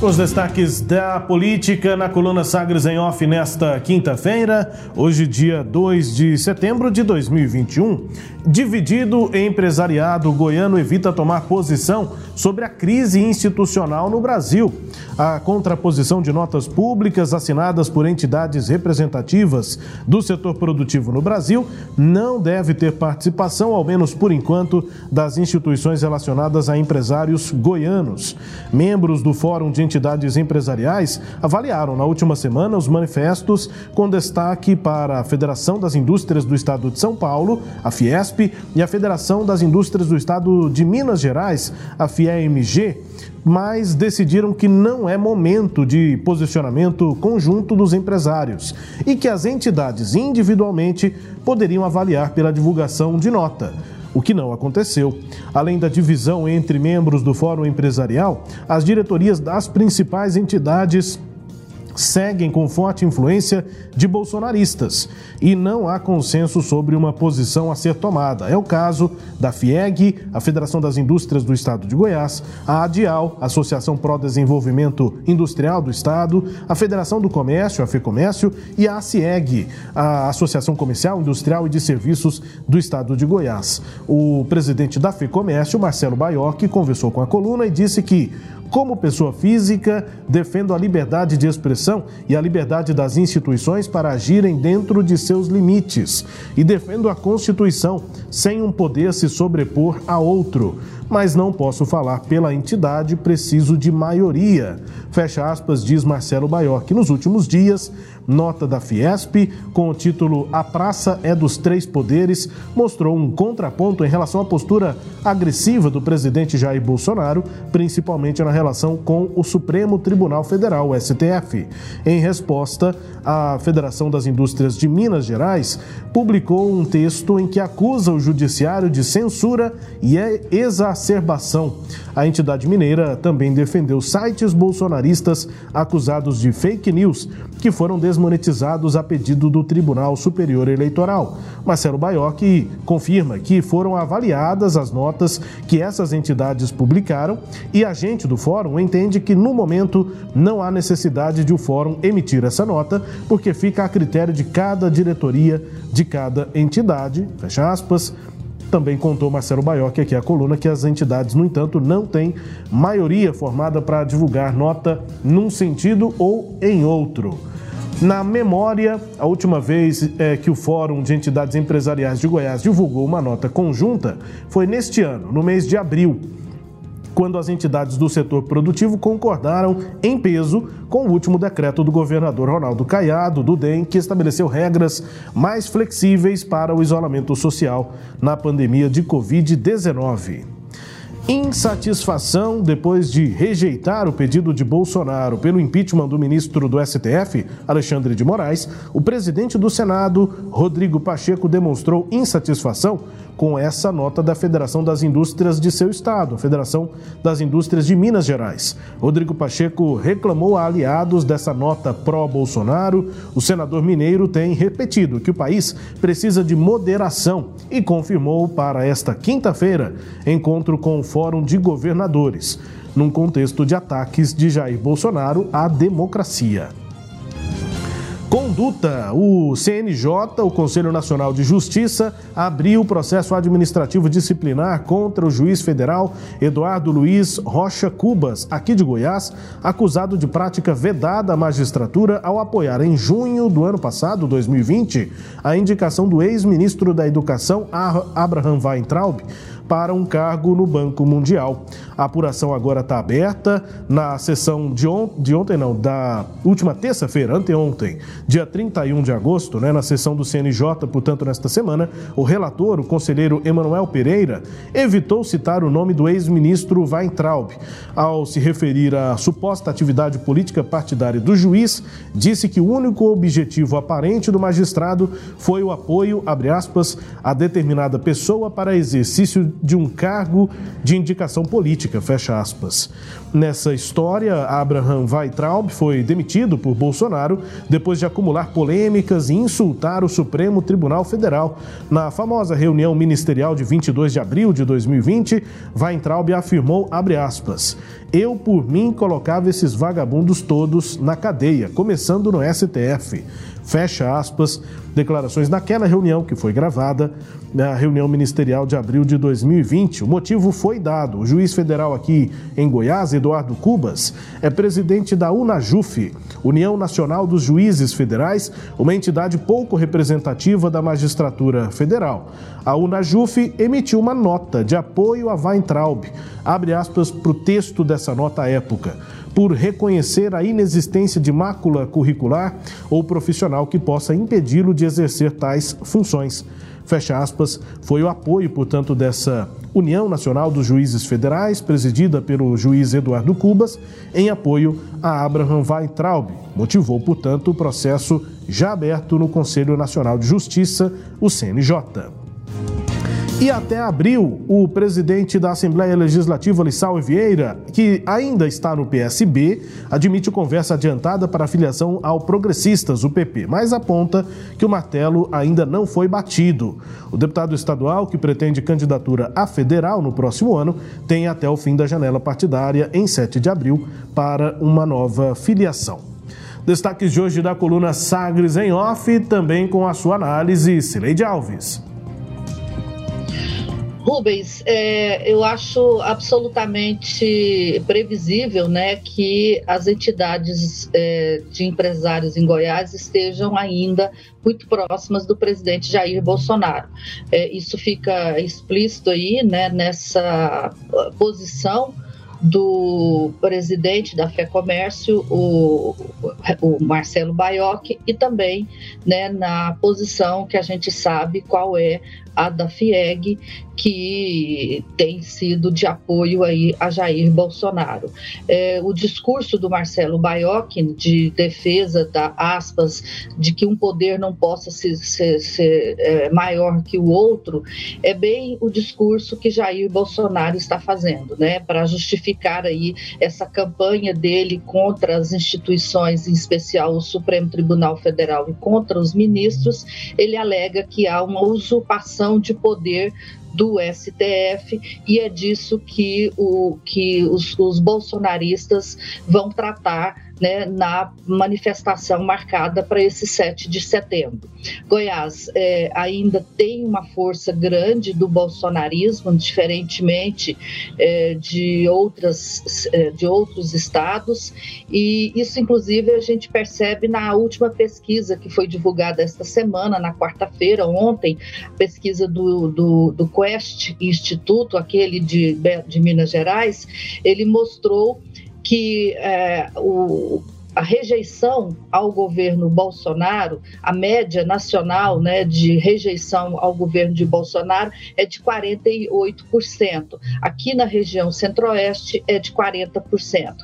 Os destaques da política na coluna Sagres em Off nesta quinta-feira, hoje, dia 2 de setembro de 2021. Dividido empresariado, goiano evita tomar posição sobre a crise institucional no Brasil. A contraposição de notas públicas assinadas por entidades representativas do setor produtivo no Brasil não deve ter participação, ao menos por enquanto, das instituições relacionadas a empresários goianos. Membros do Fórum de entidades empresariais avaliaram na última semana os manifestos com destaque para a Federação das Indústrias do Estado de São Paulo, a Fiesp, e a Federação das Indústrias do Estado de Minas Gerais, a FIEMG, mas decidiram que não é momento de posicionamento conjunto dos empresários e que as entidades individualmente poderiam avaliar pela divulgação de nota o que não aconteceu. Além da divisão entre membros do Fórum Empresarial, as diretorias das principais entidades seguem com forte influência de bolsonaristas e não há consenso sobre uma posição a ser tomada. É o caso da FIEG, a Federação das Indústrias do Estado de Goiás, a ADIAL, Associação Pro Desenvolvimento Industrial do Estado, a Federação do Comércio, a FEComércio, e a ACIEG, a Associação Comercial, Industrial e de Serviços do Estado de Goiás. O presidente da FEComércio, Marcelo Baiocchi, conversou com a coluna e disse que como pessoa física, defendo a liberdade de expressão e a liberdade das instituições para agirem dentro de seus limites. E defendo a Constituição, sem um poder se sobrepor a outro mas não posso falar pela entidade, preciso de maioria. Fecha aspas, diz Marcelo Baior, que nos últimos dias, nota da Fiesp, com o título A Praça é dos Três Poderes, mostrou um contraponto em relação à postura agressiva do presidente Jair Bolsonaro, principalmente na relação com o Supremo Tribunal Federal, o STF. Em resposta, a Federação das Indústrias de Minas Gerais publicou um texto em que acusa o judiciário de censura e exacerbação. A entidade mineira também defendeu sites bolsonaristas acusados de fake news, que foram desmonetizados a pedido do Tribunal Superior Eleitoral. Marcelo Baiocchi confirma que foram avaliadas as notas que essas entidades publicaram e a gente do fórum entende que no momento não há necessidade de o fórum emitir essa nota, porque fica a critério de cada diretoria de cada entidade, fecha aspas. Também contou Marcelo Baiocchi aqui a coluna que as entidades, no entanto, não têm maioria formada para divulgar nota num sentido ou em outro. Na memória, a última vez é, que o Fórum de Entidades Empresariais de Goiás divulgou uma nota conjunta foi neste ano, no mês de abril quando as entidades do setor produtivo concordaram em peso com o último decreto do governador Ronaldo Caiado, do DEM, que estabeleceu regras mais flexíveis para o isolamento social na pandemia de Covid-19 insatisfação depois de rejeitar o pedido de Bolsonaro pelo impeachment do ministro do STF, Alexandre de Moraes, o presidente do Senado, Rodrigo Pacheco, demonstrou insatisfação com essa nota da Federação das Indústrias de seu estado, a Federação das Indústrias de Minas Gerais. Rodrigo Pacheco reclamou a aliados dessa nota pró-Bolsonaro. O senador mineiro tem repetido que o país precisa de moderação e confirmou para esta quinta-feira encontro com o Fórum de Governadores, num contexto de ataques de Jair Bolsonaro à democracia. Conduta. O CNJ, o Conselho Nacional de Justiça, abriu processo administrativo disciplinar contra o juiz federal Eduardo Luiz Rocha Cubas, aqui de Goiás, acusado de prática vedada à magistratura ao apoiar em junho do ano passado, 2020, a indicação do ex-ministro da Educação, Abraham Weintraub, para um cargo no Banco Mundial. A apuração agora está aberta na sessão de, on de ontem, não, da última terça-feira, anteontem, dia 31 de agosto, né, na sessão do CNJ, portanto, nesta semana, o relator, o conselheiro Emanuel Pereira, evitou citar o nome do ex-ministro Weintraub. Ao se referir à suposta atividade política partidária do juiz, disse que o único objetivo aparente do magistrado foi o apoio, abre aspas, a determinada pessoa para exercício de um cargo de indicação política, fecha aspas. Nessa história, Abraham Weitraub foi demitido por Bolsonaro depois de acumular polêmicas e insultar o Supremo Tribunal Federal. Na famosa reunião ministerial de 22 de abril de 2020, Weintraub afirmou, aspas, eu, por mim, colocava esses vagabundos todos na cadeia, começando no STF. Fecha aspas, declarações naquela reunião que foi gravada na reunião ministerial de abril de 2020. O motivo foi dado. O juiz federal aqui em Goiás, Eduardo Cubas, é presidente da UNAJUF, União Nacional dos Juízes Federais, uma entidade pouco representativa da magistratura federal. A UNAJUF emitiu uma nota de apoio a Weintraub. Abre aspas para o texto dessa nota à época por reconhecer a inexistência de mácula curricular ou profissional que possa impedi-lo de exercer tais funções. Fecha aspas, foi o apoio, portanto, dessa União Nacional dos Juízes Federais, presidida pelo juiz Eduardo Cubas, em apoio a Abraham Weintraub. Motivou, portanto, o processo já aberto no Conselho Nacional de Justiça, o CNJ. E até abril, o presidente da Assembleia Legislativa, Lissau Vieira, que ainda está no PSB, admite conversa adiantada para filiação ao Progressistas, o PP, mas aponta que o martelo ainda não foi batido. O deputado estadual, que pretende candidatura a federal no próximo ano, tem até o fim da janela partidária, em 7 de abril, para uma nova filiação. Destaques de hoje da coluna Sagres em Off, também com a sua análise, Cileide Alves. Rubens, é, eu acho absolutamente previsível né, que as entidades é, de empresários em Goiás estejam ainda muito próximas do presidente Jair Bolsonaro. É, isso fica explícito aí né, nessa posição do presidente da Fé Comércio, o, o Marcelo Baioc, e também né, na posição que a gente sabe qual é a da FIEG, que tem sido de apoio aí a Jair Bolsonaro. É, o discurso do Marcelo Baioc de defesa da aspas de que um poder não possa ser, ser, ser é, maior que o outro é bem o discurso que Jair Bolsonaro está fazendo, né, para justificar aí essa campanha dele contra as instituições, em especial o Supremo Tribunal Federal e contra os ministros. Ele alega que há uma usurpação de poder do STF e é disso que, o, que os, os bolsonaristas vão tratar né, na manifestação marcada para esse 7 de setembro. Goiás é, ainda tem uma força grande do bolsonarismo, diferentemente é, de, outras, é, de outros estados, e isso, inclusive, a gente percebe na última pesquisa que foi divulgada esta semana, na quarta-feira, ontem, pesquisa do, do, do Quest Instituto, aquele de, de Minas Gerais, ele mostrou que é, o, a rejeição ao governo Bolsonaro, a média nacional né, de rejeição ao governo de Bolsonaro é de 48%. Aqui na região centro-oeste é de 40%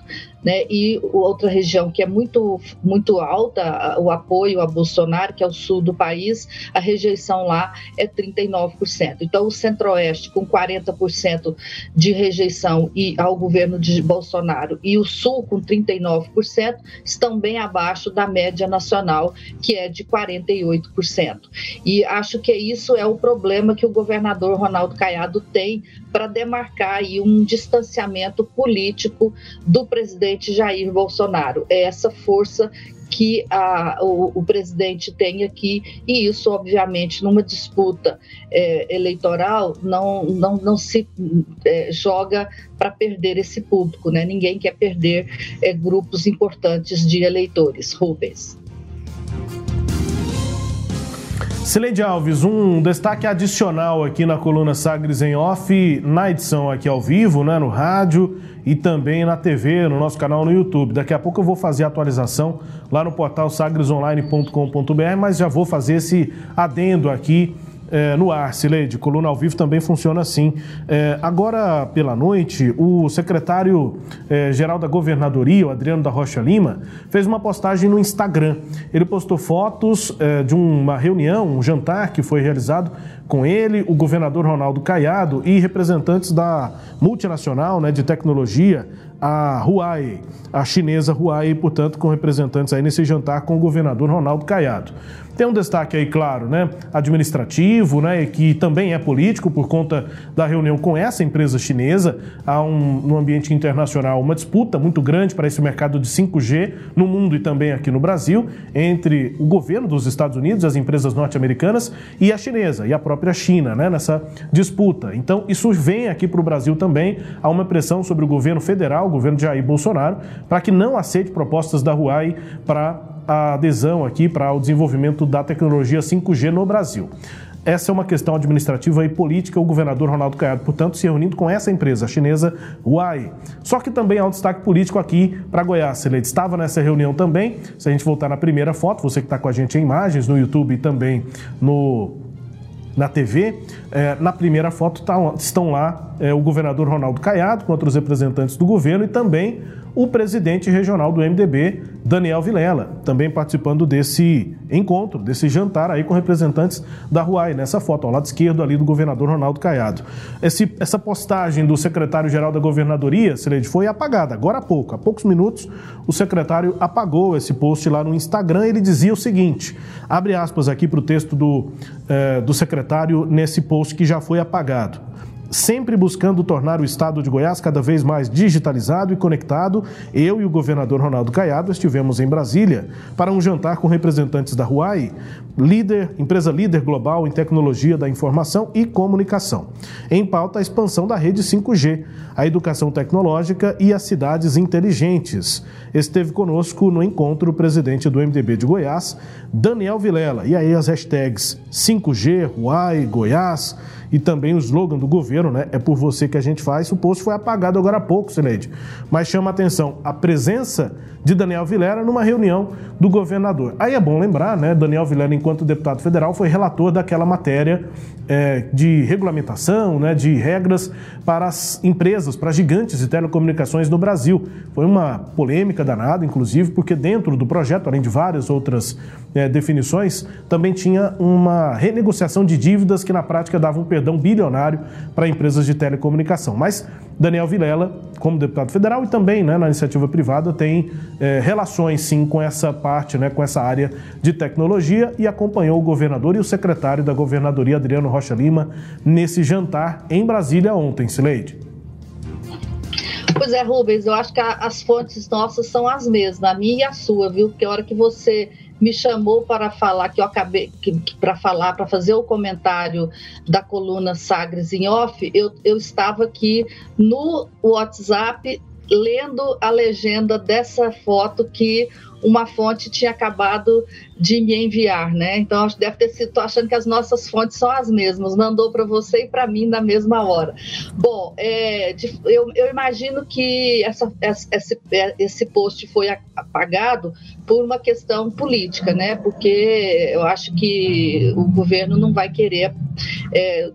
né? E outra região que é muito, muito alta, o apoio a Bolsonaro, que é o sul do país, a rejeição lá é 39%. Então, o centro-oeste, com 40% de rejeição e ao governo de Bolsonaro, e o sul, com 39%, estão bem abaixo da média nacional, que é de 48%. E acho que isso é o problema que o governador Ronaldo Caiado tem para demarcar aí um distanciamento político do presidente presidente Jair Bolsonaro. É essa força que a, o, o, presidente tem aqui, e isso, obviamente, numa disputa é, eleitoral, não, não, não se é, joga para perder esse público, né? Ninguém quer perder é, grupos importantes de eleitores. Rubens. Sileide Alves, um destaque adicional aqui na coluna Sagres em Off, na edição aqui ao vivo, né, no rádio e também na TV, no nosso canal no YouTube. Daqui a pouco eu vou fazer a atualização lá no portal sagresonline.com.br, mas já vou fazer esse adendo aqui é, no ar, Sileide. Coluna ao vivo também funciona assim. É, agora, pela noite, o secretário-geral é, da Governadoria, o Adriano da Rocha Lima, fez uma postagem no Instagram. Ele postou fotos é, de uma reunião, um jantar que foi realizado com ele, o governador Ronaldo Caiado e representantes da multinacional né, de tecnologia, a Huawei, a chinesa Huawei, portanto, com representantes aí nesse jantar com o governador Ronaldo Caiado. Tem um destaque aí, claro, né, administrativo, né, que também é político por conta da reunião com essa empresa chinesa. Há um, no ambiente internacional uma disputa muito grande para esse mercado de 5G no mundo e também aqui no Brasil entre o governo dos Estados Unidos, as empresas norte-americanas e a chinesa e a própria China, né, nessa disputa. Então, isso vem aqui para o Brasil também. Há uma pressão sobre o governo federal, o governo de Jair Bolsonaro, para que não aceite propostas da Huawei para a adesão aqui para o desenvolvimento da tecnologia 5G no Brasil. Essa é uma questão administrativa e política. O governador Ronaldo Caiado, portanto, se reunindo com essa empresa chinesa Huawei. Só que também há um destaque político aqui para Goiás. Ele estava nessa reunião também. Se a gente voltar na primeira foto, você que está com a gente em imagens no YouTube e também no na TV. É, na primeira foto tá, estão lá é, o governador Ronaldo Caiado com outros representantes do governo e também o presidente regional do MDB, Daniel Vilela, também participando desse encontro, desse jantar aí com representantes da Ruai, nessa foto, ao lado esquerdo ali do governador Ronaldo Caiado. Esse, essa postagem do secretário-geral da governadoria, Celede, foi apagada agora há pouco, há poucos minutos, o secretário apagou esse post lá no Instagram. Ele dizia o seguinte: abre aspas aqui para o texto do, eh, do secretário nesse post que já foi apagado sempre buscando tornar o estado de Goiás cada vez mais digitalizado e conectado, eu e o governador Ronaldo Caiado estivemos em Brasília para um jantar com representantes da Huawei, líder, empresa líder global em tecnologia da informação e comunicação. Em pauta, a expansão da rede 5G, a educação tecnológica e as cidades inteligentes. Esteve conosco no encontro o presidente do MDB de Goiás, Daniel Vilela. E aí as hashtags 5G, Huawei, Goiás e também o slogan do governo, né? É por você que a gente faz. O post foi apagado agora há pouco, Sileide. Mas chama atenção a presença de Daniel Vilela numa reunião do governador. Aí é bom lembrar, né? Daniel Vilela, enquanto deputado federal, foi relator daquela matéria é, de regulamentação, né, de regras para as empresas, para gigantes de telecomunicações no Brasil. Foi uma polêmica danada, inclusive, porque dentro do projeto, além de várias outras é, definições, também tinha uma renegociação de dívidas que na prática dava um perdão bilionário para empresas de telecomunicação. Mas Daniel Vilela, como deputado federal e também né, na iniciativa privada, tem é, relações sim com essa parte, né, com essa área de tecnologia e acompanhou o governador e o secretário da governadoria, Adriano Rocha Lima, nesse jantar em Brasília ontem, Sileide. Pois é, Rubens, eu acho que as fontes nossas são as mesmas, a minha e a sua, viu? Porque a hora que você me chamou para falar que eu acabei para falar, para fazer o comentário da coluna Sagres em off, eu, eu estava aqui no WhatsApp lendo a legenda dessa foto que uma fonte tinha acabado de me enviar, né? Então deve ter sido, tô achando que as nossas fontes são as mesmas, mandou para você e para mim na mesma hora. Bom, é, de, eu, eu, imagino que essa, esse, esse post foi apagado por uma questão política, né? Porque eu acho que o governo não vai querer é,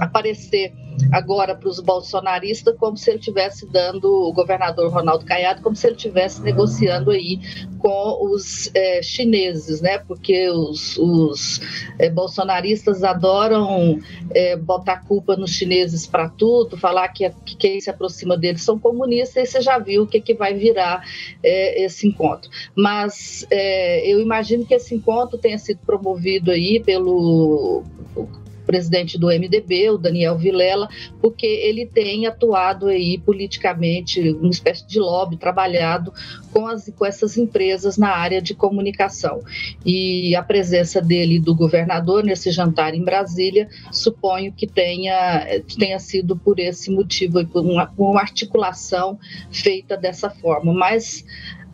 aparecer agora para os bolsonaristas como se ele estivesse dando o governador Ronaldo Caiado como se ele estivesse negociando aí com os é, chineses, né? Porque os, os é, bolsonaristas adoram é, botar culpa nos chineses para tudo, falar que, que, quem se aproxima deles são comunistas, e você já viu o que, que vai virar esse encontro. Mas eu imagino que esse encontro tenha sido promovido aí pelo presidente do MDB, o Daniel Vilela, porque ele tem atuado aí politicamente, uma espécie de lobby, trabalhado com, as, com essas empresas na área de comunicação. E a presença dele do governador nesse jantar em Brasília, suponho que tenha, tenha sido por esse motivo, por uma, uma articulação feita dessa forma. Mas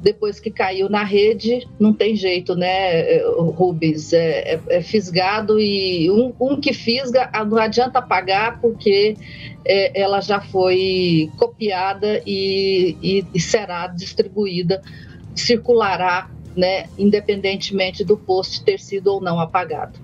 depois que caiu na rede, não tem jeito, né, Rubens? É, é, é fisgado e um, um, que fisga não adianta pagar porque é, ela já foi copiada e, e, e será distribuída, circulará, né, independentemente do post ter sido ou não apagado.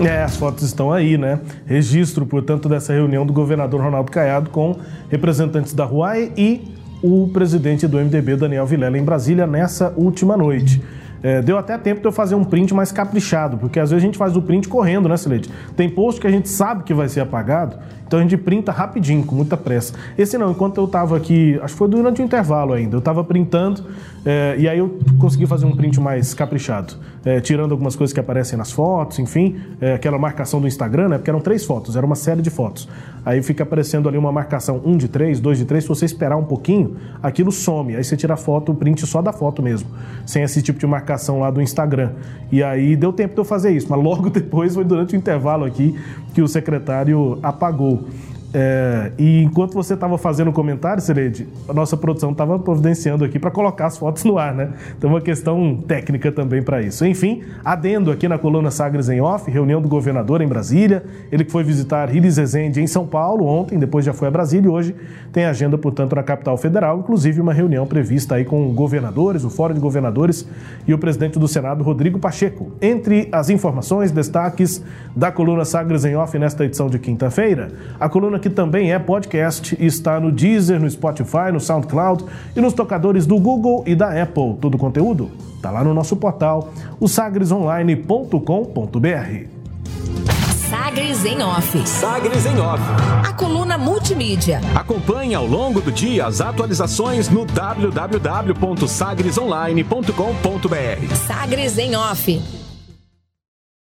É, as fotos estão aí, né? Registro, portanto, dessa reunião do governador Ronaldo Caiado com representantes da Huawei e o presidente do MDB, Daniel Vilela, em Brasília, nessa última noite. É, deu até tempo de eu fazer um print mais caprichado, porque às vezes a gente faz o print correndo, né, Silete? Tem post que a gente sabe que vai ser apagado, então a gente printa rapidinho, com muita pressa. Esse não, enquanto eu estava aqui, acho que foi durante o intervalo ainda, eu estava printando é, e aí eu consegui fazer um print mais caprichado, é, tirando algumas coisas que aparecem nas fotos, enfim, é, aquela marcação do Instagram, né? Porque eram três fotos, era uma série de fotos. Aí fica aparecendo ali uma marcação um de três, dois de três. Se você esperar um pouquinho, aquilo some. Aí você tira a foto, o print só da foto mesmo, sem esse tipo de marcação lá do Instagram. E aí deu tempo de eu fazer isso, mas logo depois foi durante o intervalo aqui que o secretário apagou. É, e enquanto você estava fazendo o comentário, Serede, a nossa produção estava providenciando aqui para colocar as fotos no ar, né? Então, uma questão técnica também para isso. Enfim, adendo aqui na coluna Sagres em Off, reunião do governador em Brasília. Ele que foi visitar Riles Rezende em São Paulo ontem, depois já foi a Brasília e hoje tem agenda, portanto, na capital federal, inclusive uma reunião prevista aí com governadores, o Fórum de Governadores e o presidente do Senado, Rodrigo Pacheco. Entre as informações, destaques da coluna Sagres em Off nesta edição de quinta-feira, a coluna que também é podcast e está no Deezer, no Spotify, no SoundCloud e nos tocadores do Google e da Apple. Todo o conteúdo está lá no nosso portal, o sagresonline.com.br. Sagres em Off. Sagres em Off. A coluna multimídia. Acompanhe ao longo do dia as atualizações no www.sagresonline.com.br. Sagres em Off